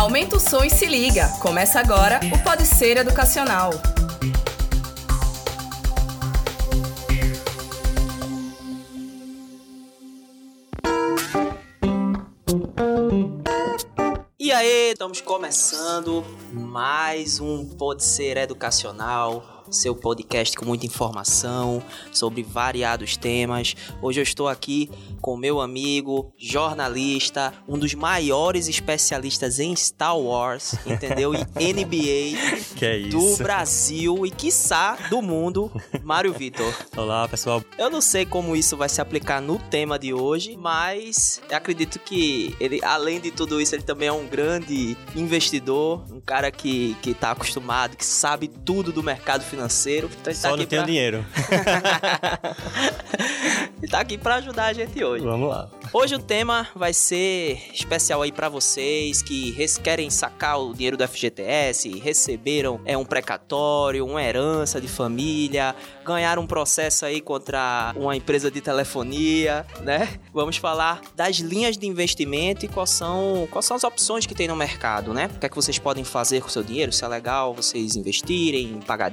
Aumenta o som e se liga. Começa agora o Pode Ser Educacional. E aí, estamos começando mais um Pode Ser Educacional seu podcast com muita informação sobre variados temas. Hoje eu estou aqui com meu amigo, jornalista, um dos maiores especialistas em Star Wars, entendeu? E NBA é do Brasil e quiçá do mundo, Mário Vitor. Olá, pessoal. Eu não sei como isso vai se aplicar no tema de hoje, mas acredito que ele, além de tudo isso, ele também é um grande investidor, um cara que, que tá acostumado, que sabe tudo do mercado financeiro financeiro. Então Só tá não tenho pra... dinheiro. Ele tá aqui para ajudar a gente hoje. Vamos lá. Hoje o tema vai ser especial aí para vocês que querem sacar o dinheiro do FGTS, receberam é um precatório, uma herança de família, ganharam um processo aí contra uma empresa de telefonia, né? Vamos falar das linhas de investimento e quais são, quais são as opções que tem no mercado, né? O que é que vocês podem fazer com o seu dinheiro? Se é legal vocês investirem, pagar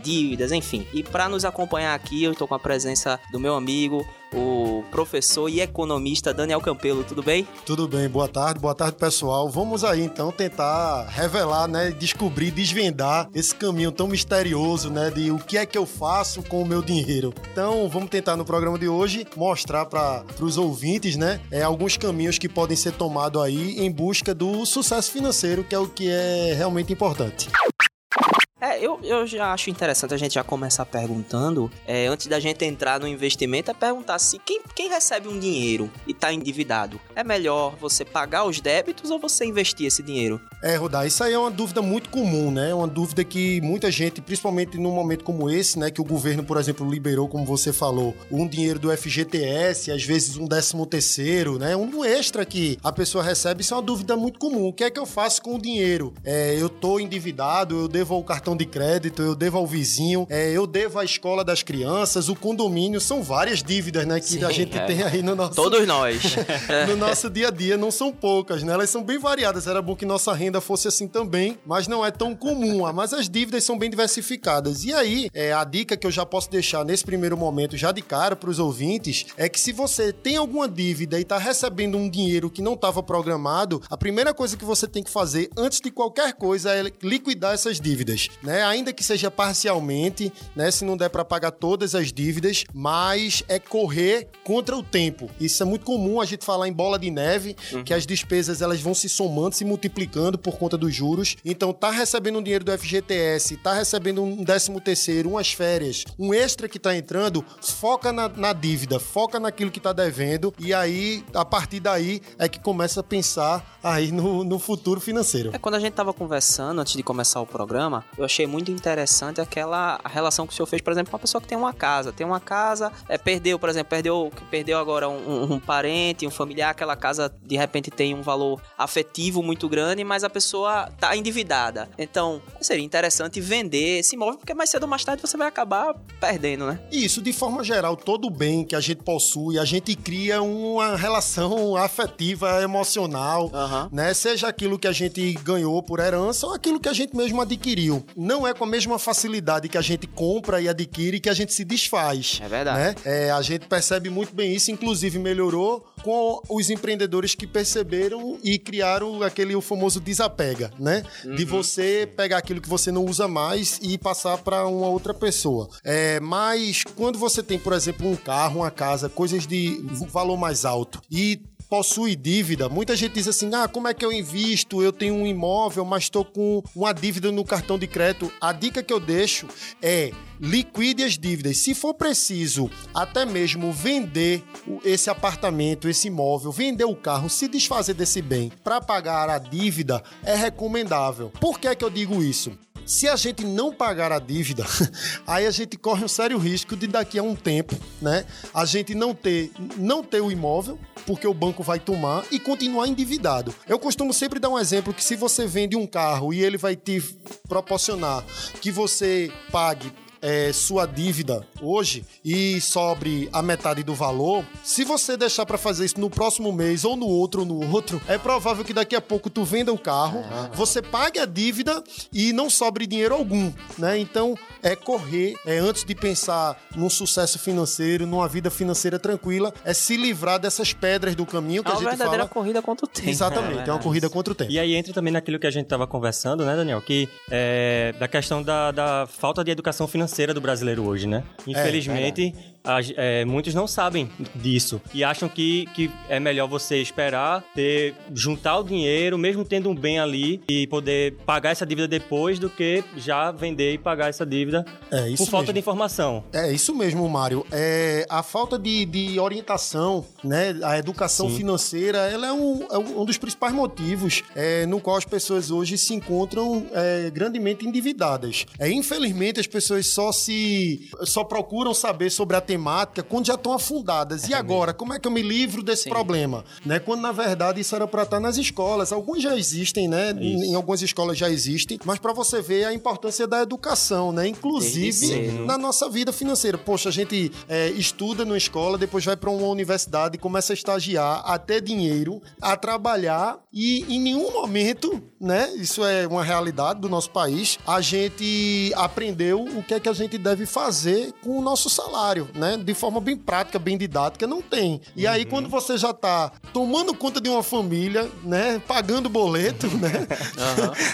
enfim. E para nos acompanhar aqui, eu estou com a presença do meu amigo o professor e economista Daniel Campelo. Tudo bem? Tudo bem, boa tarde, boa tarde pessoal. Vamos aí então tentar revelar, né, descobrir, desvendar esse caminho tão misterioso, né, de o que é que eu faço com o meu dinheiro. Então vamos tentar no programa de hoje mostrar para os ouvintes, né, é, alguns caminhos que podem ser tomados aí em busca do sucesso financeiro, que é o que é realmente importante. É, eu, eu já acho interessante a gente já começar perguntando, é, antes da gente entrar no investimento, é perguntar se quem, quem recebe um dinheiro e está endividado, é melhor você pagar os débitos ou você investir esse dinheiro? É, Rodar, isso aí é uma dúvida muito comum, né? É uma dúvida que muita gente, principalmente num momento como esse, né, que o governo, por exemplo, liberou, como você falou, um dinheiro do FGTS, às vezes um décimo terceiro, né? Um extra que a pessoa recebe, isso é uma dúvida muito comum. O que é que eu faço com o dinheiro? É, eu tô endividado, eu devo ao cartão cartão de crédito, eu devo ao vizinho, é, eu devo à escola das crianças, o condomínio, são várias dívidas, né, que Sim, a gente é. tem aí no nosso... Todos nós. no nosso dia a dia, não são poucas, né, elas são bem variadas, era bom que nossa renda fosse assim também, mas não é tão comum, ah, mas as dívidas são bem diversificadas. E aí, é, a dica que eu já posso deixar nesse primeiro momento, já de cara para os ouvintes, é que se você tem alguma dívida e está recebendo um dinheiro que não estava programado, a primeira coisa que você tem que fazer antes de qualquer coisa é liquidar essas dívidas né? Ainda que seja parcialmente, né? Se não der para pagar todas as dívidas, mas é correr contra o tempo. Isso é muito comum a gente falar em bola de neve, uhum. que as despesas elas vão se somando, se multiplicando por conta dos juros. Então, tá recebendo um dinheiro do FGTS, tá recebendo um décimo terceiro, umas férias, um extra que tá entrando, foca na, na dívida, foca naquilo que tá devendo e aí, a partir daí, é que começa a pensar aí no, no futuro financeiro. É quando a gente tava conversando antes de começar o programa, eu achei muito interessante aquela relação que o senhor fez, por exemplo, com uma pessoa que tem uma casa. Tem uma casa, é, perdeu, por exemplo, perdeu, perdeu agora um, um, parente, um familiar, aquela casa de repente tem um valor afetivo muito grande, mas a pessoa tá endividada. Então, seria interessante vender esse imóvel, porque mais cedo ou mais tarde você vai acabar perdendo, né? Isso, de forma geral, todo bem que a gente possui, a gente cria uma relação afetiva, emocional, uhum. né? Seja aquilo que a gente ganhou por herança ou aquilo que a gente mesmo adquiriu não é com a mesma facilidade que a gente compra e adquire que a gente se desfaz. É verdade. Né? É, a gente percebe muito bem isso, inclusive melhorou com os empreendedores que perceberam e criaram aquele o famoso desapega, né? Uhum. De você pegar aquilo que você não usa mais e passar para uma outra pessoa. É, mas quando você tem, por exemplo, um carro, uma casa, coisas de valor mais alto e possui dívida, muita gente diz assim: ah, como é que eu invisto? Eu tenho um imóvel, mas estou com uma dívida no cartão de crédito. A dica que eu deixo é liquide as dívidas. Se for preciso, até mesmo vender esse apartamento, esse imóvel, vender o carro, se desfazer desse bem para pagar a dívida, é recomendável. Por que é que eu digo isso? Se a gente não pagar a dívida, aí a gente corre um sério risco de daqui a um tempo, né, a gente não ter, não ter o imóvel, porque o banco vai tomar e continuar endividado. Eu costumo sempre dar um exemplo que se você vende um carro e ele vai te proporcionar que você pague é, sua dívida hoje e sobre a metade do valor, se você deixar para fazer isso no próximo mês ou no outro ou no outro, é provável que daqui a pouco tu venda o carro, você pague a dívida e não sobre dinheiro algum, né? Então, é correr, é antes de pensar num sucesso financeiro, numa vida financeira tranquila, é se livrar dessas pedras do caminho que É a uma gente verdadeira fala. corrida contra o tempo. Exatamente, é uma corrida contra o tempo. E aí entra também naquilo que a gente estava conversando, né, Daniel? Que é da questão da, da falta de educação financeira do brasileiro hoje, né? Infelizmente, as- é, muitos não sabem disso e acham que, que é melhor você esperar, ter, juntar o dinheiro, mesmo tendo um bem ali, e poder pagar essa dívida depois do que já vender e pagar essa dívida É isso por falta mesmo. de informação. É isso mesmo, Mário. É, a falta de, de orientação, né? A educação Sim. financeira, ela é um, é um dos principais motivos é, no qual as pessoas hoje se encontram é, grandemente endividadas. É, infelizmente, as pessoas só se só procuram saber sobre a temática quando já estão afundadas. E agora, como é que eu me livro desse Sim. problema? Né? Quando na verdade isso era para estar nas escolas. Alguns já existem, né? Isso. Em algumas escolas já existem, mas para você ver a importância da educação, né? Inclusive na nossa vida financeira. Poxa, a gente é, estuda numa escola, depois vai para uma universidade, começa a estagiar, a ter dinheiro, a trabalhar e em nenhum momento, né? Isso é uma realidade do nosso país. A gente aprendeu o que é que a gente deve fazer com o nosso salário, né? De forma bem prática, bem didática, não tem. E aí quando você já tá tomando conta de uma família, né? Pagando boleto, né?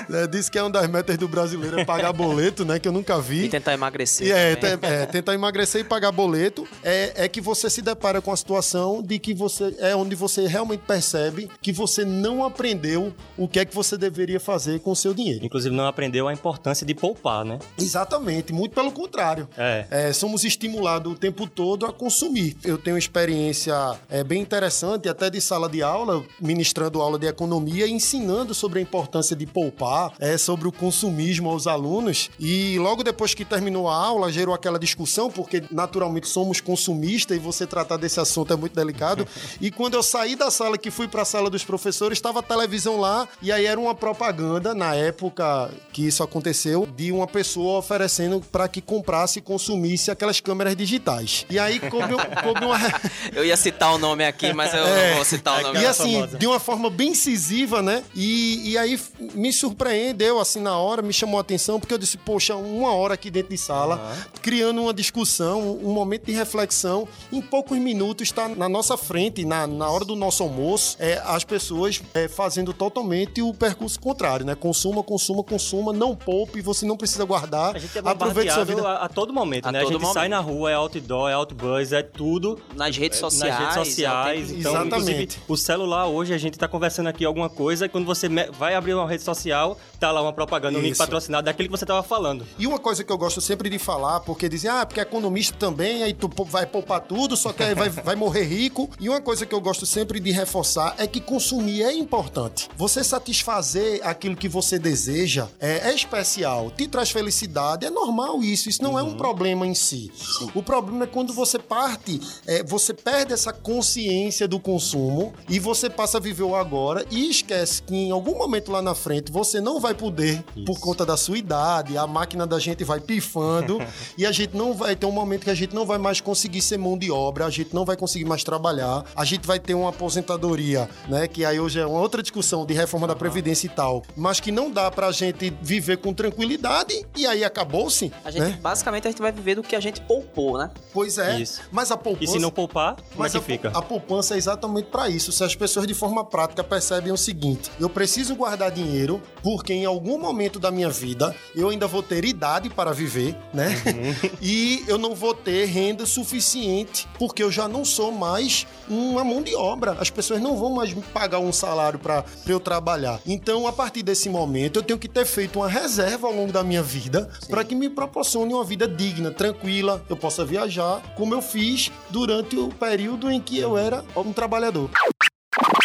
É, Diz que é uma das metas do brasileiro é pagar boleto, né? Que eu nunca vi. E tentar emagrecer. E é, é, tentar emagrecer e pagar boleto é, é que você se depara com a situação de que você é onde você realmente percebe que você não aprendeu o que é que você deveria fazer com o seu dinheiro. Inclusive, não aprendeu a importância de poupar, né? Exatamente, muito pelo contrário. É. É, somos estimulados o tempo todo a consumir. Eu tenho uma experiência é, bem interessante, até de sala de aula, ministrando aula de economia, ensinando sobre a importância de poupar, é, sobre o consumismo aos alunos. E logo depois que terminou a aula, gerou aquela discussão, porque naturalmente somos consumistas e você tratar desse assunto é muito delicado. e quando eu saí da sala, que fui para a sala dos professores, estava a televisão lá e aí era uma propaganda, na época que isso aconteceu, de uma pessoa oferecendo para que comprasse e consumisse aquelas câmeras digitais. E aí coube, coube uma. Eu ia citar o nome aqui, mas eu É. não vou citar o nome. E assim, famosa. de uma forma bem incisiva, né? E, e aí me surpreendeu, assim, na hora, me chamou a atenção, porque eu disse, poxa, uma hora aqui dentro de sala, criando uma discussão, um momento de reflexão, em poucos minutos está na nossa frente, na, na hora do nosso almoço, é, as pessoas é, fazendo totalmente o percurso contrário, né? Consuma, consuma, consuma, não poupe, você não precisa guardar, A gente é aproveite sua vida. a, a todo momento, A né? A todo gente sai momento. na rua, é outdoor, é outbuzz, é tudo Nas redes sociais. nas redes sociais. é Então, Exatamente. o celular hoje, a gente tá conversando aqui alguma coisa, e quando você vai abrir uma rede social, tá lá uma propaganda, um link patrocinado daquele que você tava falando. E uma coisa que eu gosto sempre de falar, porque dizem, ah, porque é economista também, aí tu vai poupar tudo, só que aí vai, vai morrer rico. E uma coisa que eu gosto sempre de reforçar é que consumir é importante. Você satisfazer aquilo que você deseja é, é especial, te traz felicidade, é normal isso, isso não é um problema em si. O problema é quando você parte, é, você perde essa consciência do consumo e você passa a viver o agora e esquece que em algum momento lá na frente você não vai poder, por conta da sua idade, a máquina da gente vai pifando e a gente não vai ter um momento que a gente não vai mais conseguir ser mão de obra, a gente não vai conseguir mais trabalhar, a gente vai ter uma aposentadoria, né? Que aí hoje é uma outra discussão de reforma da Previdência e tal, mas que não dá pra gente viver com tranquilidade e aí acabou-se, A gente, né? Basicamente, a gente vai viver do que a gente poupou, né? Pois é, Isso. mas a E poupança... se não poupar, como é Mas que a, fica? a poupança é exatamente para isso. Se as pessoas de forma prática percebem o seguinte: eu preciso guardar dinheiro porque em algum momento da minha vida eu ainda vou ter idade para viver, né? Uhum. e eu não vou ter renda suficiente porque eu já não sou mais uma mão de obra. As pessoas não vão mais me pagar um salário para eu trabalhar. Então, a partir desse momento, eu tenho que ter feito uma reserva ao longo da minha vida para que me proporcione uma vida digna, tranquila, eu possa viajar, como eu fiz durante o período em que eu era um trabalhador.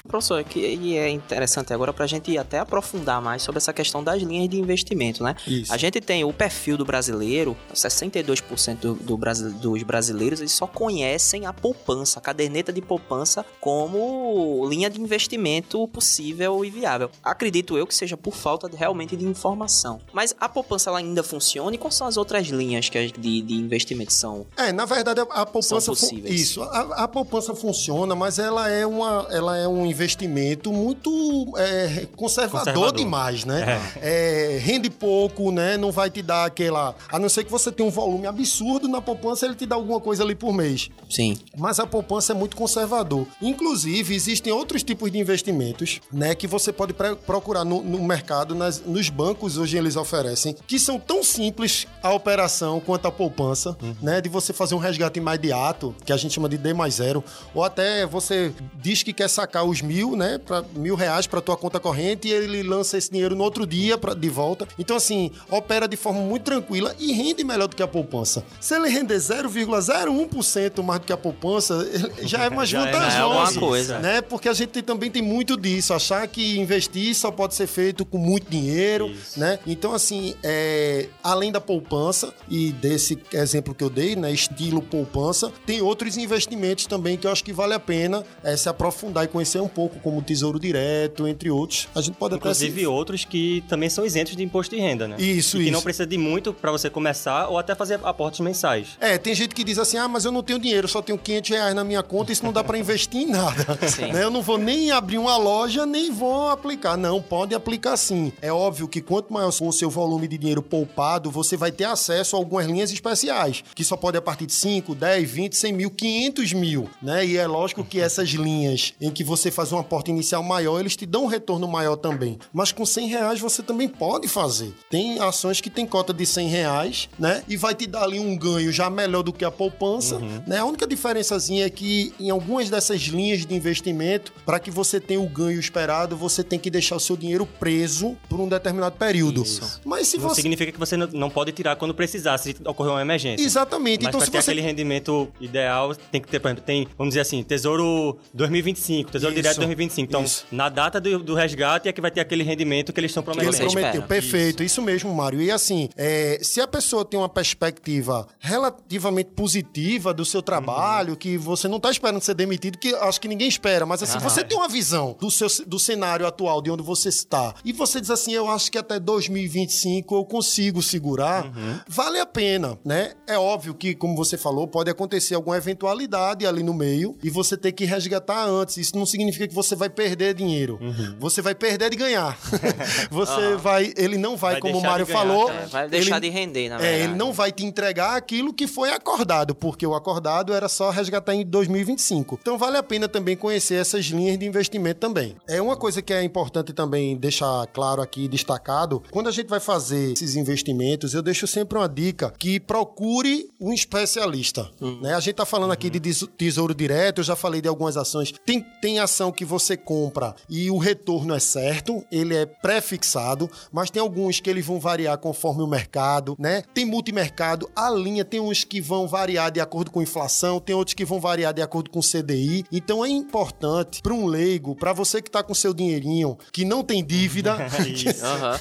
Professor, que e é interessante agora para a gente até aprofundar mais sobre essa questão das linhas de investimento, né? Isso. A gente tem o perfil do brasileiro, 62% do, do dos brasileiros, eles só conhecem a poupança, a caderneta de poupança como linha de investimento possível e viável. Acredito eu que seja por falta de- realmente de informação. Mas a poupança ela ainda funciona e quais são as outras linhas que de, de investimento são? É, na verdade, a, poupança... São possíveis. Isso, a, a poupança funciona, mas ela é, uma, ela é um investimento muito é, conservador, Conservador. demais, né? É, rende pouco, né? Não vai te dar aquela... A não ser que você tenha um volume absurdo na poupança, ele te dá alguma coisa ali por mês. Sim. Mas a poupança é muito conservador. Inclusive, existem outros tipos de investimentos, né, que você pode procurar no, no mercado, nas- nos bancos hoje eles oferecem, que são tão simples a operação quanto a poupança, né, de você fazer um resgate imediato, que a gente chama de D mais zero, ou até você diz que quer sacar os mil, né, pra, mil reais para tua conta corrente e ele lança esse dinheiro no outro dia pra, de volta. Então, assim, opera de forma muito tranquila e rende melhor do que a poupança. Se ele render 0,01% mais do que a poupança, já é mais é- vantajoso. é coisa. Né? Porque a gente também tem muito disso, achar que investir só pode ser feito com muito dinheiro, Isso. né? Então, assim, é, além da poupança e desse exemplo que eu dei, né, estilo poupança, tem outros investimentos também que eu acho que vale a pena é, se aprofundar e conhecer um pouco, como o Tesouro Direto, entre outros. A gente pode Inclusive até... outros que também são isentos de imposto de renda, né? Isso, e que isso. não precisa de muito pra você começar ou até fazer aportes mensais. É, tem gente que diz assim, ah, mas eu não tenho dinheiro, só tenho 500 reais na minha conta, isso não dá pra investir em nada. Sim. Né? Eu não vou nem abrir uma loja, nem vou aplicar. Não, pode aplicar sim. É óbvio que quanto maior for o seu volume de dinheiro poupado, você vai ter acesso a algumas linhas especiais, que só pode a partir de 5, 10, 20, 100 mil, 500 mil, né? E é lógico que essas linhas em que você faz um aporte inicial maior, eles te dão um retorno maior também. Mas com 100 reais você também pode fazer. Tem ações que tem cota de 100 reais, né? E vai te dar ali um ganho já melhor do que a poupança, né? A única diferençazinha é que em algumas dessas linhas de investimento, para que você tenha o ganho esperado, você tem que deixar o seu dinheiro preso por um determinado período. Isso. Mas se não você significa que você não- pode tirar quando precisar, se ocorrer uma emergência. Exatamente. Mas então se ter você aquele rendimento ideal, tem que ter, por exemplo, tem, vamos dizer assim, Tesouro 2025, Tesouro Isso, Direto 2025. Então, isso. na data do, do resgate é que vai ter aquele rendimento que eles estão prometendo. você prometeu. Perfeito, isso. mesmo, Mário. E assim, é, se a pessoa tem uma perspectiva relativamente positiva do seu trabalho, que você não está esperando ser demitido, que acho que ninguém espera, mas assim, você tem uma visão do, seu, do cenário atual, de onde você está, e você diz assim, eu acho que até 2025 eu consigo segurar, vale a pena, né? É óbvio que, como você falou, pode acontecer alguma eventualidade ali no meio e você ter que resgatar antes. Isso não significa que você vai perder dinheiro. Você vai perder de ganhar. você vai, ele não vai, Vai como o Mário ganhar, falou, cara. É, vai deixar ele- de render, na é, verdade. ele não vai te entregar aquilo que foi acordado, porque o acordado era só resgatar em 2025. Então vale a pena também conhecer essas linhas de investimento também. É uma coisa que é importante também deixar claro aqui, destacado, quando a gente vai fazer esses investimentos, eu deixo sempre uma dica que procure um especialista. Né? A gente tá falando aqui de teso- tesouro direto, eu já falei de algumas ações. Tem, tem ação que você compra e o retorno é certo, ele é pré-fixado, mas tem alguns que eles vão variar conforme o mercado, né? Tem multimercado, a linha tem uns que vão variar de acordo com inflação, tem outros que vão variar de acordo com CDI. Então é importante para um leigo, para você que tá com seu dinheirinho, que não tem dívida, Aham.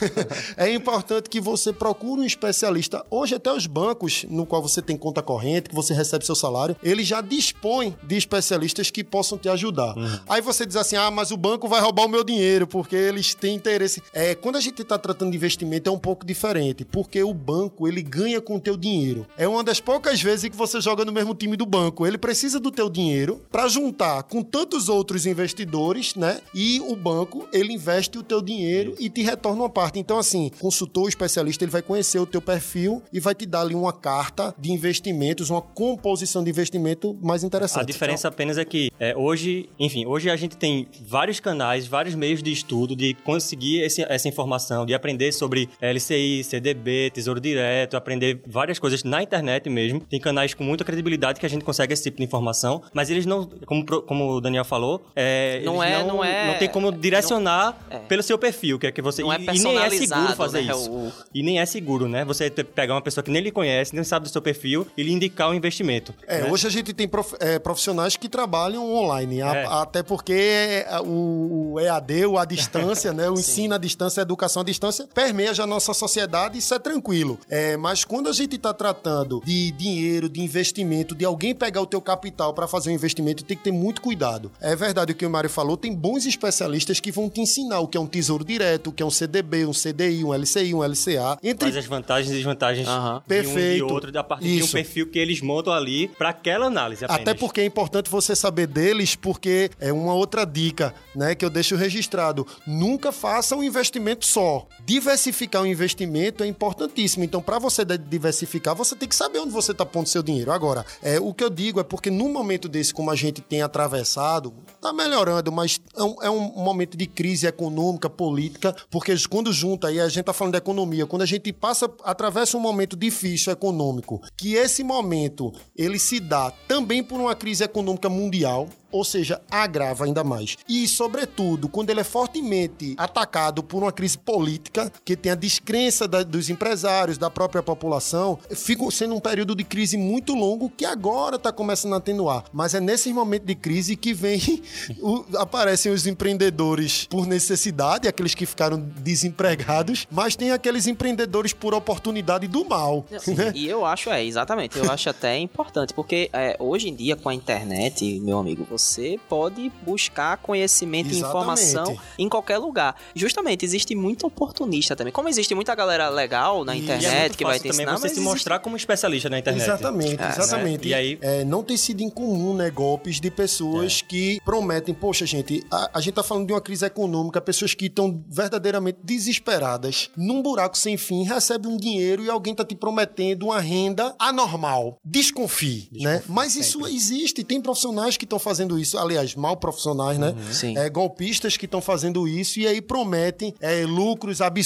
é importante que você procure um especialista. Hoje, até os bancos no qual você tem conta corrente, que você recebe seu salário, eles já dispõem de especialistas que possam te ajudar. Aí você diz assim: ah, mas o banco vai roubar o meu dinheiro, porque eles têm interesse. É, quando a gente está tratando de investimento, é um pouco diferente, porque o banco ele ganha com o teu dinheiro. É uma das poucas vezes que você joga no mesmo time do banco. Ele precisa do teu dinheiro para juntar com tantos outros investidores, né? E o banco ele investe o teu dinheiro e te retorna uma parte. Então, assim, consultor especialista ele vai conhecer o teu perfil e vai te dar ali uma carta de investimentos, uma composição de investimento mais interessante. A diferença apenas é que é, hoje, enfim, hoje a gente tem vários canais, vários meios de estudo, de conseguir esse- essa informação, de aprender sobre LCI, CDB, Tesouro Direto, aprender várias coisas na internet mesmo. Tem canais com muita credibilidade que a gente consegue esse tipo de informação, mas eles não, como, como o Daniel falou, é, Não eles é- não é- não tem como direcionar é. pelo seu perfil, que é que você Não é e, nem é seguro personalizado, fazer né, isso. o- E nem é seguro, né? Você pegar uma pessoa que nem lhe conhece, nem sabe do seu perfil e lhe indicar um investimento. É, né? hoje a gente tem prof- é, profissionais que trabalham online, a- É. até porque porque o, EAD, o à distância, né? O ensino à distância, a educação à distância, permeia já a nossa sociedade, isso é tranquilo. É, mas quando a gente está tratando de dinheiro, de investimento, de alguém pegar o teu capital para fazer um investimento, tem que ter muito cuidado. É verdade o que o Mário falou, tem bons especialistas que vão te ensinar o que é um tesouro direto, o que é um CDB, um CDI, um LCI, um LCA. Entre... Quais as vantagens e desvantagens de Perfeito. um e de outro, a partir de um Isso. perfil que eles montam ali para aquela análise apenas. Até porque é importante você saber deles, porque é uma outra dica, né, que eu deixo registrado. Nunca faça um investimento só. Diversificar o investimento é importantíssimo. Então, para você diversificar, você tem que saber onde você está pondo seu dinheiro. Agora, é, o que eu digo é porque num momento desse, como a gente tem atravessado, tá melhorando, mas é um, é um momento de crise econômica, política, porque quando junta aí, a gente tá falando de economia, quando a gente passa, atravessa um momento difícil econômico, que esse momento ele se dá também por uma crise econômica mundial, ou seja, agrava ainda mais. E, sobretudo, quando ele é fortemente atacado por uma crise política, que tem a descrença da- dos empresários, da própria população, fica sendo um período de crise muito longo que agora está começando a atenuar. Mas é nesse momento de crise que vem o- aparecem os empreendedores por necessidade, aqueles que ficaram desempregados, mas tem aqueles empreendedores por oportunidade do mal. né? E eu acho, é, exatamente, eu acho até importante, porque é, hoje em dia com a internet, meu amigo, você pode buscar conhecimento e Exatamente. informação em qualquer lugar. Justamente, existe muito oportunista também. Como existe muita galera legal na é internet é muito que vai te também você mas se existe- mostrar como especialista na internet. Exatamente, É, exatamente. né? E aí- É, não tem sido incomum, né, golpes de pessoas que prometem, poxa, gente, a, a gente tá falando de uma crise econômica, pessoas que estão verdadeiramente desesperadas, num buraco sem fim, recebe um dinheiro e alguém tá te prometendo uma renda anormal. Desconfie, né? Mas isso existe, tem profissionais que estão fazendo isso, aliás, mal profissionais, né? Sim. É, golpistas que estão fazendo isso e aí prometem é, lucros absurdos,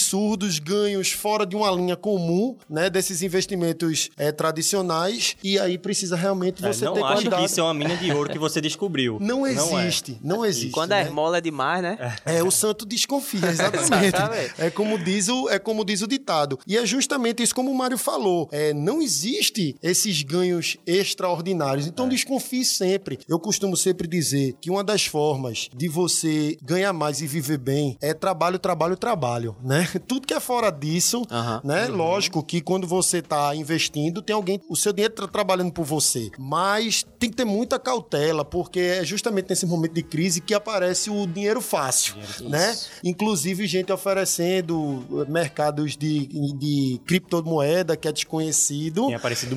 ganhos fora de uma linha comum, né? Desses investimentos é, tradicionais. E aí precisa realmente É, você não ter acho cuidado. que isso é uma mina de ouro que você descobriu. Não é. existe, não, existe. E quando né? a esmola é demais, né? É, o santo desconfia, exatamente. Exatamente. é, como diz o, é como diz o ditado. E é justamente isso como o Mário falou. É, não existe esses ganhos extraordinários. Então desconfie sempre. Eu costumo sempre dizer que uma das formas de você ganhar mais e viver bem é trabalho, trabalho, trabalho, né? Tudo que é fora disso, né? Lógico que quando você está investindo, tem alguém, o seu dinheiro tá trabalhando por você. Mas tem que ter muita cautela, porque é justamente nesse momento de crise que aparece o dinheiro fácil, né? Inclusive gente oferecendo mercados de, de criptomoeda que é desconhecido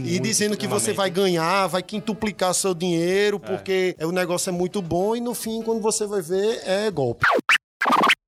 e dizendo que você vai ganhar, vai quintuplicar seu dinheiro, porque o negócio é muito bom e no fim, quando você vai ver, é golpe.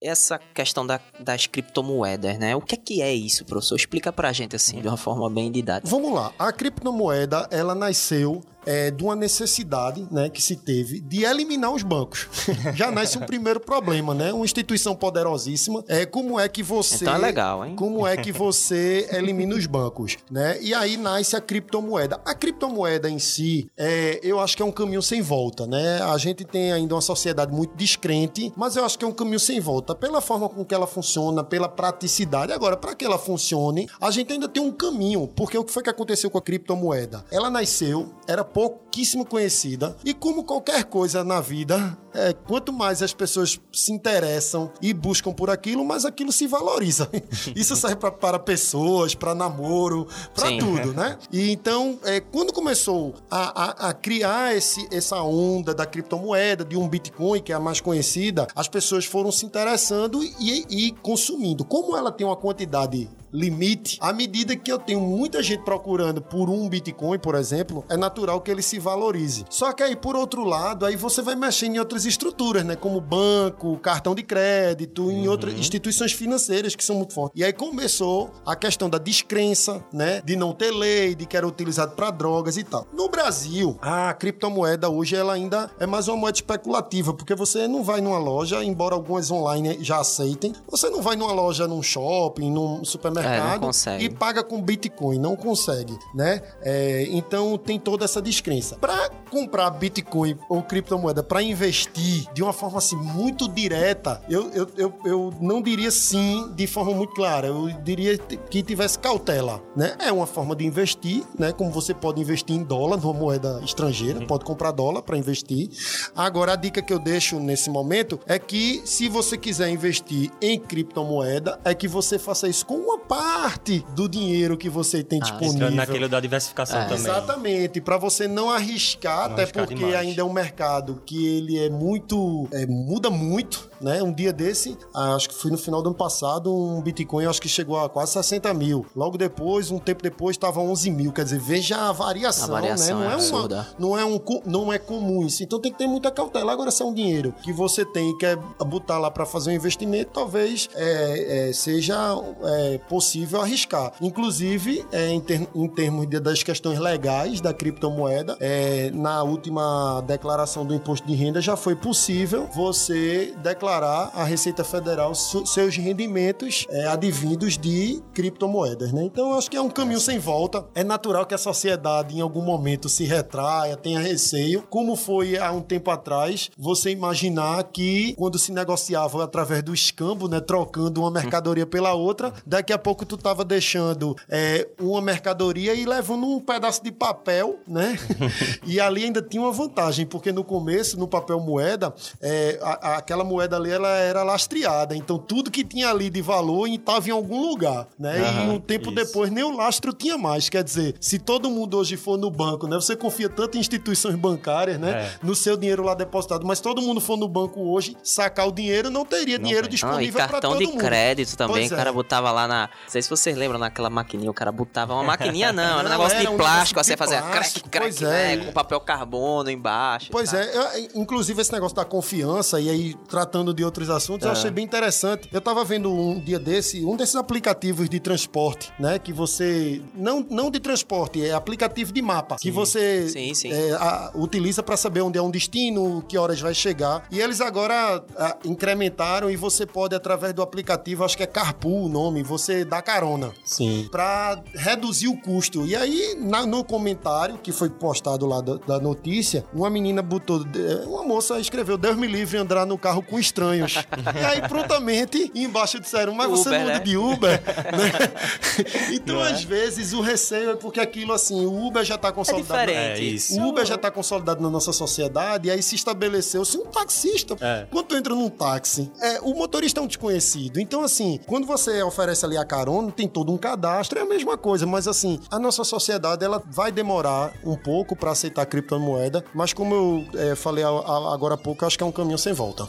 Essa questão da- das criptomoedas, né? O que é que é isso, professor? Explica pra gente assim, de uma forma bem didática. Vamos lá. A criptomoeda, ela nasceu é, de uma necessidade né, que se teve de eliminar os bancos. Já nasce um primeiro problema, né? Uma instituição poderosíssima. É, como é que você... Então é legal, hein? Como é que você elimina os bancos, né? E aí nasce a criptomoeda. A criptomoeda em si, é, eu acho que é um caminho sem volta, né? A gente tem ainda uma sociedade muito descrente, mas eu acho que é um caminho sem volta. Pela forma com que ela funciona, pela praticidade. Agora, para que ela funcione, a gente ainda tem um caminho. Porque o que foi que aconteceu com a criptomoeda? Ela nasceu, era pouquíssimo conhecida, e como qualquer coisa na vida, é, quanto mais as pessoas se interessam e buscam por aquilo, mais aquilo se valoriza. Isso serve pra, para pessoas, para namoro, para tudo, né? E então, é, quando começou a, a- a criar esse, essa onda da criptomoeda, de um Bitcoin, que é a mais conhecida, as pessoas foram se interessando e, e consumindo. Como ela tem uma quantidade limite, à medida que eu tenho muita gente procurando por um Bitcoin, por exemplo, é natural que ele se valorize. Só que aí, por outro lado, aí você vai mexendo em outras estruturas, né? Como banco, cartão de crédito, em outras instituições financeiras que são muito fortes. E aí começou a questão da descrença, né? De não ter lei, de que era utilizado para drogas e tal. No Brasil, a criptomoeda hoje ela ainda é mais uma moeda especulativa, porque você não vai numa loja, embora algumas online já aceitem, você não vai numa loja, num shopping, num supermercado mercado consegue. e paga com Bitcoin, não consegue, né? É, então tem toda essa descrença. Para comprar Bitcoin ou criptomoeda para investir de uma forma assim muito direta, eu, eu, eu, eu não diria sim de forma muito clara. Eu diria que tivesse cautela, né? É uma forma de investir, né? Como você pode investir em dólar, numa moeda estrangeira, pode comprar dólar para investir. Agora a dica que eu deixo nesse momento é que se você quiser investir em criptomoeda, é que você faça isso com uma parte do dinheiro que você tem disponível. Entrando naquilo da diversificação É. também. Exatamente, para você não arriscar, Não até arriscar porque demais. ainda é um mercado que ele é muito, é, muda muito, né? Um dia desse, ah, acho que foi no final do ano passado, um Bitcoin acho que chegou a quase 60 mil. Logo depois, um tempo depois, estava 11 mil. Quer dizer, veja a variação, A variação né? Não é é, uma, não é um, não é comum isso. Então tem que ter muita cautela. Agora, se é um dinheiro que você tem e quer botar lá para fazer um investimento, talvez é, é, seja é, possível arriscar. Inclusive, é, em, ter- em termos de- das questões legais da criptomoeda, é, na última declaração do imposto de renda já foi possível você declarar à Receita Federal seus rendimentos é, advindos de criptomoedas, né? Então, eu acho que é um caminho sem volta. É natural que a sociedade, em algum momento, se retraia, tenha receio, como foi há um tempo atrás, você imaginar que quando se negociava através do escambo, né, trocando uma mercadoria pela outra, daqui a pouco tu tava deixando é, uma mercadoria e levando um pedaço de papel, né? e ali ainda tinha uma vantagem, porque no começo, no papel moeda, é, a- a- aquela moeda ali ela era lastreada, então tudo que tinha ali de valor estava em algum lugar, né? e Aham, um tempo isso. depois nem o lastro tinha mais, quer dizer, se todo mundo hoje for no banco, né? Você confia tanto em instituições bancárias, né? É. No seu dinheiro lá depositado, mas todo mundo for no banco hoje sacar o dinheiro, não teria dinheiro tem. Ah, e disponível para cartão todo de mundo. crédito também, Pois o cara é. botava lá na. Não sei se vocês lembram naquela maquininha, o cara botava uma maquininha, não, era um Não, negócio era de um plástico, negócio assim, de fazia crack, crack, pois é. né? Com papel carbono embaixo. Pois é, inclusive esse negócio da confiança e aí tratando de outros assuntos, eu achei bem interessante. Eu tava vendo um dia desse, um desses aplicativos de transporte, né, que você não não de transporte, é aplicativo de mapa, que você Sim, sim. é, a- utiliza para saber onde é um destino, que horas vai chegar. E eles agora a, incrementaram e você pode através do aplicativo, acho que é Carpool o nome, você dá carona Sim. para reduzir o custo. E aí, na- no comentário que foi postado lá da, da notícia, uma menina botou, eh, uma moça escreveu: Deus me livre andar no carro com estranhos. e aí, prontamente, embaixo disseram: Mas você Uber, não anda né? de Uber? Né? então, Não é? às vezes, o receio é porque aquilo assim, o Uber já tá consolidado. diferente. É isso. O Uber já está consolidado na nossa sociedade e aí se estabeleceu-se um taxista. É. Quando tu entra num táxi, é, o motorista é um desconhecido. Então, assim, quando você oferece ali a carona, tem todo um cadastro, é a mesma coisa. Mas, assim, a nossa sociedade, ela vai demorar um pouco para aceitar a criptomoeda. Mas, como eu é, falei a- a- agora há pouco, eu acho que é um caminho sem volta.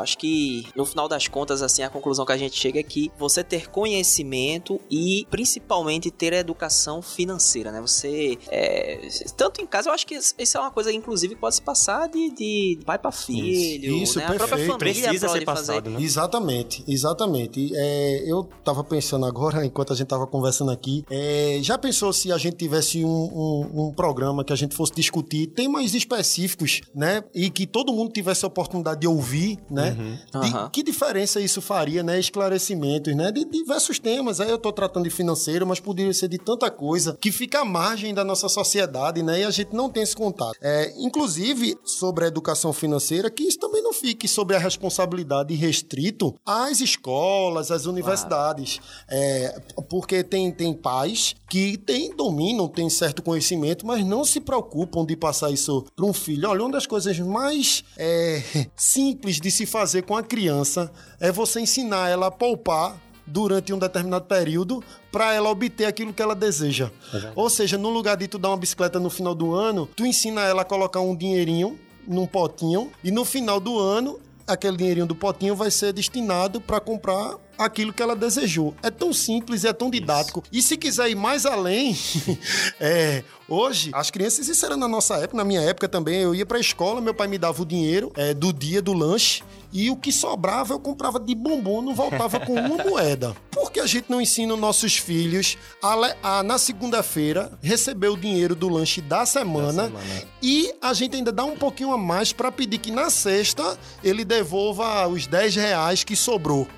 Acho que no final das contas, assim, a conclusão que a gente chega é que você ter conhecimento e principalmente ter educação financeira, né? Você, é, tanto em casa, eu acho que isso é uma coisa, inclusive, que pode se passar de, de pai para filho, Isso, né? A própria perfeito. família Precisa ser fazer. passado, né? Exatamente, exatamente. É, eu tava pensando agora, enquanto a gente tava conversando aqui, é, já pensou se a gente tivesse um, um- um programa que a gente fosse discutir temas específicos, né? E que todo mundo tivesse a oportunidade de ouvir, né? De- Aham. Que diferença isso faria, né? Esclarecimentos, né? De diversos temas. Aí eu tô tratando de financeiro, mas poderia ser de tanta coisa que fica à margem da nossa sociedade, né? E a gente não tem esse contato. É, inclusive, sobre a educação financeira, que isso também fique sobre a responsabilidade restrito às escolas, às universidades. É, porque tem, tem pais que têm, dominam, têm certo conhecimento, mas não se preocupam de passar isso para um filho. Olha, uma das coisas mais é, simples de se fazer com a criança é você ensinar ela a poupar durante um determinado período para ela obter aquilo que ela deseja. Ou seja, no lugar de tu dar uma bicicleta no final do ano, tu ensina ela a colocar um dinheirinho num potinho e no final do ano aquele dinheirinho do potinho vai ser destinado para comprar aquilo que ela desejou. É tão simples, é tão didático. E se quiser ir mais além, é, hoje, as crianças, isso era na nossa época, na minha época também, eu ia pra escola, meu pai me dava o dinheiro é, do dia do lanche E o que sobrava eu comprava de bombom, não voltava com uma moeda. Por que a gente não ensina os nossos filhos a, a, na segunda-feira, receber o dinheiro do lanche da semana, e a gente ainda dá um pouquinho a mais para pedir que na sexta ele devolva os 10 reais que sobrou.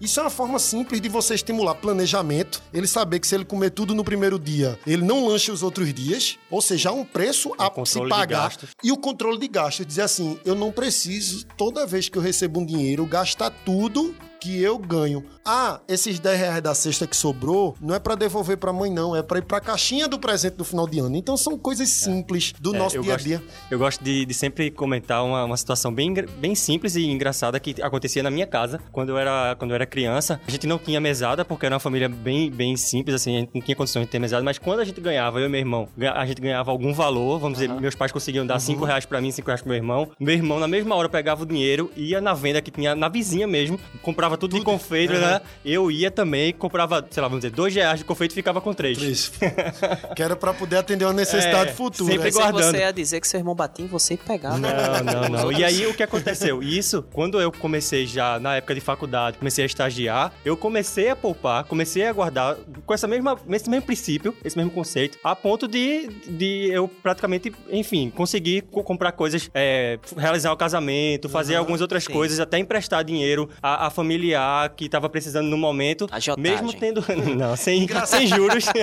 Isso é uma forma simples de você estimular planejamento, ele saber que se ele comer tudo no primeiro dia, ele não lanche os outros dias, ou seja, há um preço a se controle de pagar. E o controle de gastos, dizer assim, eu não preciso, toda vez que eu recebo um dinheiro, gastar tudo que eu ganho. Ah, esses 10 reais da cesta que sobrou, não é pra devolver pra mãe, não. É pra ir pra caixinha do presente do final de ano. Então são coisas simples do É, nosso dia a gosto, dia. Eu gosto de, de sempre comentar uma, uma situação bem, bem simples e engraçada que acontecia na minha casa quando eu era, quando eu era criança. A gente não tinha mesada, porque era uma família bem, bem simples, assim, a gente não tinha condições de ter mesada, mas quando a gente ganhava, eu e meu irmão, a gente ganhava algum valor, vamos dizer, meus pais conseguiam dar 5 Uhum. reais pra mim, 5 reais pro meu irmão. Meu irmão, na mesma hora, pegava o dinheiro, ia na venda que tinha na vizinha mesmo, comprava tudo, de confeito, Uhum. né? Eu ia também, comprava, sei lá, vamos dizer, 2 reais de confeito e ficava com 3. Isso. que era pra poder atender uma necessidade É, futura. sempre guardando. você ia dizer que seu irmão batia em você e pegava. Não, não, não. E aí o que aconteceu? Isso, quando eu comecei já na época de faculdade, comecei a estagiar, eu comecei a poupar, comecei a guardar com essa mesma, esse mesmo princípio, esse mesmo conceito, a ponto de, de eu praticamente, enfim, conseguir co- comprar coisas, é, realizar o casamento, fazer algumas outras sim. coisas, até emprestar dinheiro a, a familiar que tava precisando no momento, Agiotagem. mesmo tendo, não, sem, sem juros.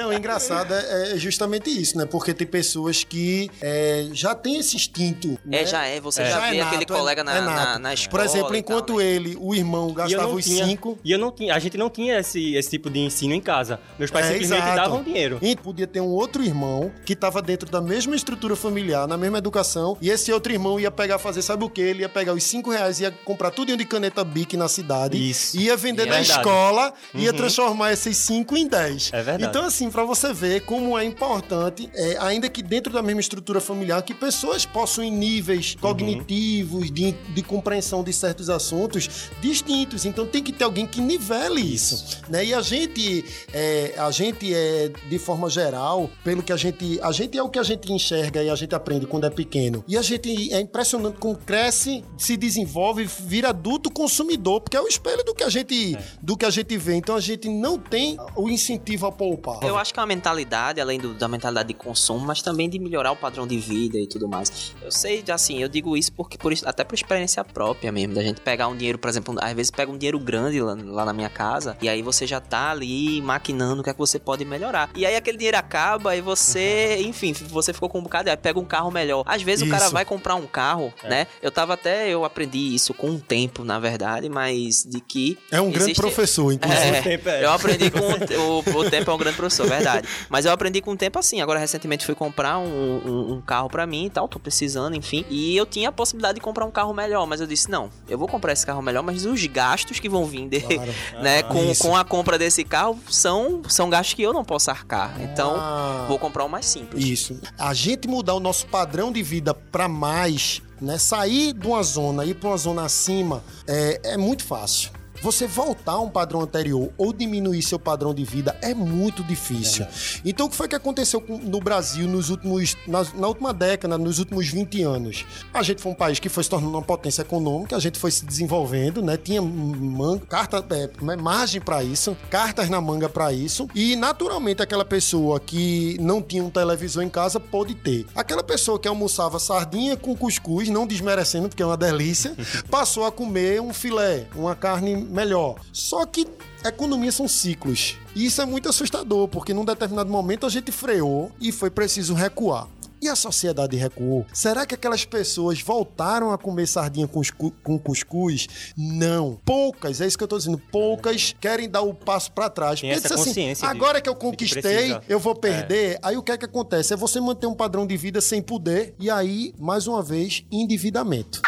Não, engraçado é, é justamente isso, né? Porque tem pessoas que é, já têm esse instinto. É, né? já é. Você É. já, Já vê é aquele é- colega na, é na, na escola. Por exemplo, e tal, enquanto né? ele, o irmão, E gastava os tinha, cinco. e eu não tinha, a gente não tinha esse, esse tipo de ensino em casa. Meus pais É, simplesmente exato. davam dinheiro. E podia ter um outro irmão que estava dentro da mesma estrutura familiar, na mesma educação, e esse outro irmão ia pegar, fazer, sabe o quê? Ele ia pegar os cinco reais, ia comprar tudo de caneta Bic na cidade, Isso. ia vender É na verdade. escola, ia transformar esses cinco em dez. É verdade. Então, assim, pra você ver como é importante, é, ainda que dentro da mesma estrutura familiar, que pessoas possuem níveis cognitivos de, de compreensão de certos assuntos distintos. Então, tem que ter alguém que nivele isso. Né? E a gente, é, a gente é, de forma geral, pelo que a gente. A gente é o que a gente enxerga e a gente aprende quando é pequeno. E a gente é impressionante como cresce, se desenvolve, vira adulto consumidor, porque é o espelho do que a gente, do que a gente vê. Então a gente não tem o incentivo a poupar. Eu acho que é uma mentalidade, além do- da mentalidade de consumo, mas também de melhorar o padrão de vida e tudo mais. Eu sei, assim, eu digo isso porque por isso- até por experiência própria mesmo, da gente pegar um dinheiro, por exemplo, às vezes pega um dinheiro grande lá, lá na minha casa, e aí você já tá ali maquinando o que é que você pode melhorar. E aí aquele dinheiro acaba e você, enfim, você ficou com um bocado, aí pega um carro melhor. Às vezes o cara Isso. vai comprar um carro, né? Eu tava até, eu aprendi isso com o tempo, na verdade, mas de que É um grande existe- professor, inclusive. é, O tempo é. eu aprendi com o, o, o tempo é um grande professor, verdade. Mas eu aprendi com o tempo assim. Agora recentemente fui comprar um, um, um carro pra mim e tal, tô precisando, enfim. E eu tinha a possibilidade de comprar um carro melhor, mas eu disse não, eu vou comprar esse carro melhor, mas os gastos que vão vir de, Claro. né, com, isso. com a compra desse carro são são gastos que eu não posso arcar. Então Ah. vou comprar o mais simples. Isso. A gente mudar o nosso padrão de vida para mais, né? Sair de uma zona e ir para uma zona acima é, é muito fácil. Você voltar a um padrão anterior ou diminuir seu padrão de vida é muito difícil. então, o que foi que aconteceu no Brasil nos últimos, na, na última década, nos últimos 20 anos? A gente foi um país que foi se tornando uma potência econômica, a gente foi se desenvolvendo, né? Tinha man- carta, é, margem para isso, cartas na manga para isso, e naturalmente aquela pessoa que não tinha um televisor em casa pôde ter. Aquela pessoa que almoçava sardinha com cuscuz, não desmerecendo, porque é uma delícia, passou a comer um filé, uma carne melhor. Só que economia são ciclos. E isso é muito assustador, porque num determinado momento a gente freou e foi preciso recuar. E a sociedade recuou? Será que aquelas pessoas voltaram a comer sardinha com, cuscu- com cuscuz? Não. Poucas, é isso que eu tô dizendo. Poucas querem dar o passo para trás. Tem diz assim, agora que eu que conquistei, precisa. eu vou perder. Aí o que é que acontece? É você manter um padrão de vida sem poder e aí, mais uma vez, endividamento.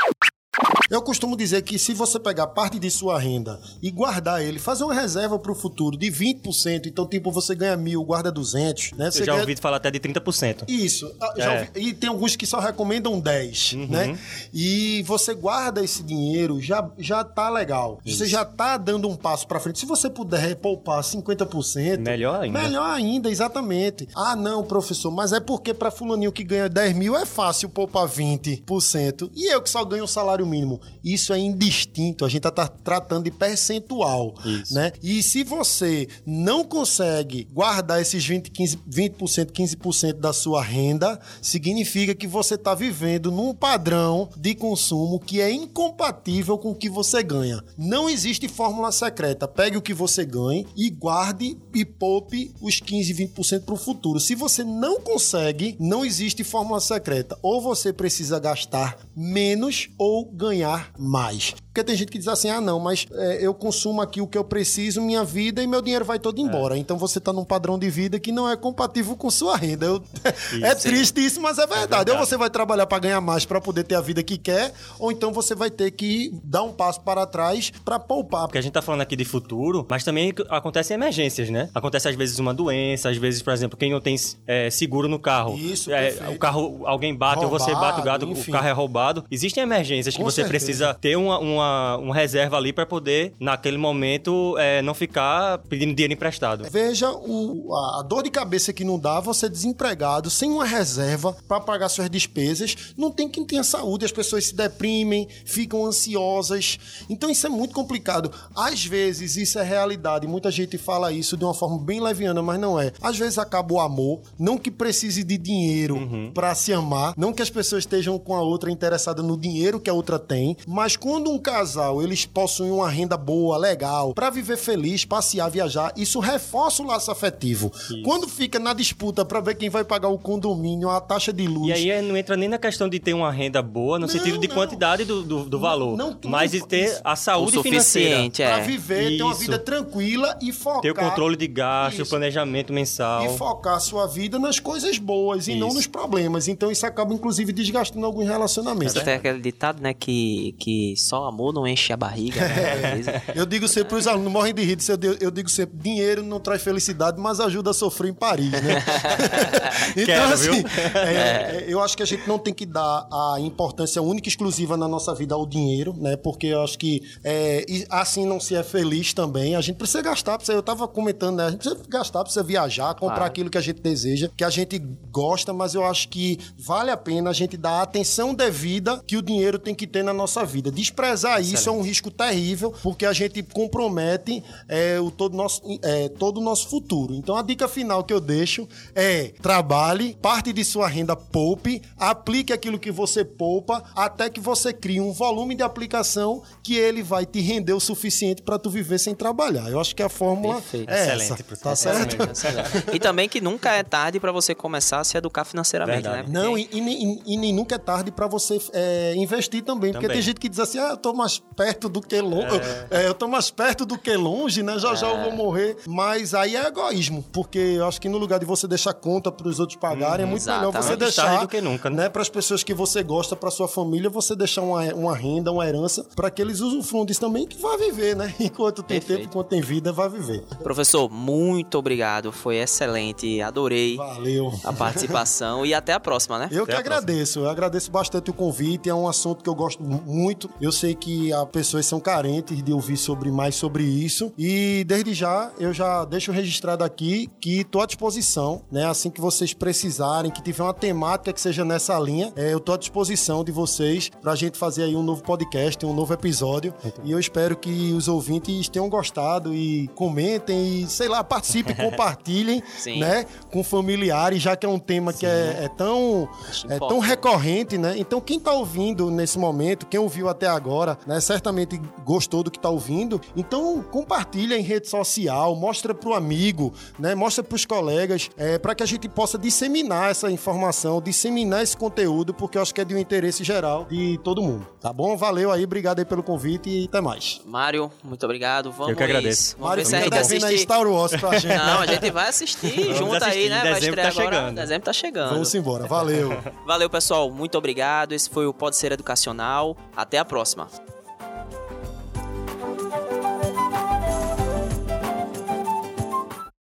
Eu costumo dizer que se você pegar parte de sua renda e guardar ele, fazer uma reserva para o futuro de 20%, então tipo você ganha mil, guarda 200, né? Você Eu já ganha... ouvi falar até de 30%. Isso. Ah, É. ouvi- E tem alguns que só recomendam 10, Uhum. né? E você guarda esse dinheiro, já, já tá legal. Você já tá dando um passo para frente. Se você puder poupar 50%, Melhor ainda. Melhor ainda, exatamente. Ah, não, professor, mas é porque para fulaninho que ganha 10 mil é fácil poupar 20%. E eu que só ganho um salário mínimo. Isso é indistinto. A gente está tratando de percentual, Isso. né? E se você não consegue guardar esses 20, 15, 20%, 15% da sua renda, significa que você está vivendo num padrão de consumo que é incompatível com o que você ganha. Não existe fórmula secreta. Pegue o que você ganhe e guarde e poupe os 15, 20% para o futuro. Se você não consegue, não existe fórmula secreta. Ou você precisa gastar menos ou ganhar mais. Porque tem gente que diz assim: ah, não, mas é, eu consumo aqui o que eu preciso, minha vida, e meu dinheiro vai todo embora. Então você tá num padrão de vida que não é compatível com sua renda. Eu- é triste isso, mas é verdade. verdade. Ou você vai trabalhar para ganhar mais para poder ter a vida que quer, ou então você vai ter que dar um passo para trás para poupar. Porque a gente tá falando aqui de futuro, mas também acontecem emergências, né? Acontece às vezes uma doença, às vezes, por exemplo, quem não tem é, seguro no carro. Isso, é, o carro, alguém bate ou você Roubado, bate o gato, enfim. o carro é roubado. Existem emergências que Com você certeza. precisa ter uma, uma, uma reserva ali pra poder, naquele momento, é, não ficar pedindo dinheiro emprestado. Veja o- a, dor de cabeça que não dá você desempregado, sem uma reserva para pagar suas despesas. Não tem quem tenha saúde, as pessoas se deprimem, ficam ansiosas. Então isso é muito complicado. Às vezes isso é realidade. Muita gente fala isso de uma forma bem leviana, mas não é. Às vezes acaba o amor, não que precise de dinheiro para se amar, não que as pessoas estejam com a outra interessada no dinheiro que a outra tem, mas quando um casal eles possuem uma renda boa, legal, para viver feliz, passear, viajar, isso reforça o laço afetivo. Quando fica na disputa para ver quem vai pagar o condomínio, a taxa de luz, E aí é, não entra nem na questão de ter uma renda boa, no Não, sentido de não. quantidade do, do, do valor, não, tu mas não- de ter isso. a saúde o financeira. suficiente, para é. viver, ter uma Isso. vida tranquila e focar Ter o controle de gasto, o Isso. planejamento mensal. e focar a sua vida nas coisas boas e não Isso. nos problemas. Então isso acaba inclusive desgastando alguns relacionamentos. Tem aquele ditado, né, que, que só amor não enche a barriga, né? Eu digo sempre para os alunos, morrem de rir, eu digo- eu digo sempre, dinheiro não traz felicidade, mas ajuda a sofrer em Paris, né? então, Quero, assim, viu? é, é, eu acho que a gente não tem que dar a importância única e exclusiva na nossa vida ao dinheiro, né? Porque eu acho que é, assim não se é feliz também. A gente precisa gastar, precisa, eu tava comentando, né? A gente precisa gastar, precisa viajar, comprar Claro. aquilo que a gente deseja, que a gente gosta, mas eu acho que vale a pena a gente dar a atenção devida que o dinheiro tem que ter na nossa vida. Desprezar isso é um risco terrível, porque a gente compromete é, o todo, nosso, é, todo o nosso futuro. Então a dica final que eu deixo é trabalhe, parte de sua renda poupe, aplique aquilo que você poupa, até que você crie um volume de aplicação que ele vai te render o suficiente para tu viver sem trabalhar. Eu acho que a fórmula Perfeito. é Excelente, essa. Tá certo? Excelente. E também que nunca é tarde pra você começar a se educar financeiramente, Verdade. né? Não, e, e nem- e nem nunca é tarde para você é, investir também, porque Também. tem gente que diz assim: ah, eu tô mais perto do que longe, eu tô mais perto do que longe, né? Já já eu vou morrer. Mas aí é egoísmo, porque eu acho que no lugar de você deixar conta para os outros pagarem, é muito melhor exatamente. você Mais tarde deixar do que nunca, né? né, para as pessoas que você gosta, para sua família, você deixar uma, uma renda, uma herança, para que eles usufruam disso também, que vai viver, né? Enquanto tem Perfeito. tempo, enquanto tem vida, vai viver. Professor, muito obrigado. Foi excelente. Adorei Valeu. a participação e até a próxima, né? Eu que Até próxima. agradeço, eu agradeço bastante o convite, é um assunto que eu gosto mu- muito. Eu sei que as pessoas são carentes de ouvir sobre mais sobre isso e desde já eu já deixo registrado aqui que estou à disposição, né? Assim que vocês precisarem, que tiver uma temática que seja nessa linha, é, eu estou à disposição de vocês para a gente fazer aí um novo podcast, um novo episódio. E eu espero que os ouvintes tenham gostado e comentem e sei lá participem, compartilhem, Sim. né? Com familiares, já que é um tema que é, é tão é tão recorrente, né? Então quem tá ouvindo nesse momento, quem ouviu até agora, né, certamente gostou do que tá ouvindo. Então compartilha em rede social, mostra pro amigo, né? Mostra pros colegas, é, para que a gente possa disseminar essa informação, disseminar esse conteúdo, porque eu acho que é de um interesse geral de todo mundo. Tá bom? Valeu aí, obrigado aí pelo convite e até mais. Mário, muito obrigado. Vamos Eu que agradeço. Vamos Mário ver se a gente aí. Star Wars pra gente. Não, a gente vai assistir Vamos junto aí, assistir. né? Vai Dezembro estrear tá agora. chegando. Dezembro tá chegando. Vamos embora. Valeu. Valeu, pessoal. Muito obrigado. Esse foi o Pode Ser Educacional. Até a próxima.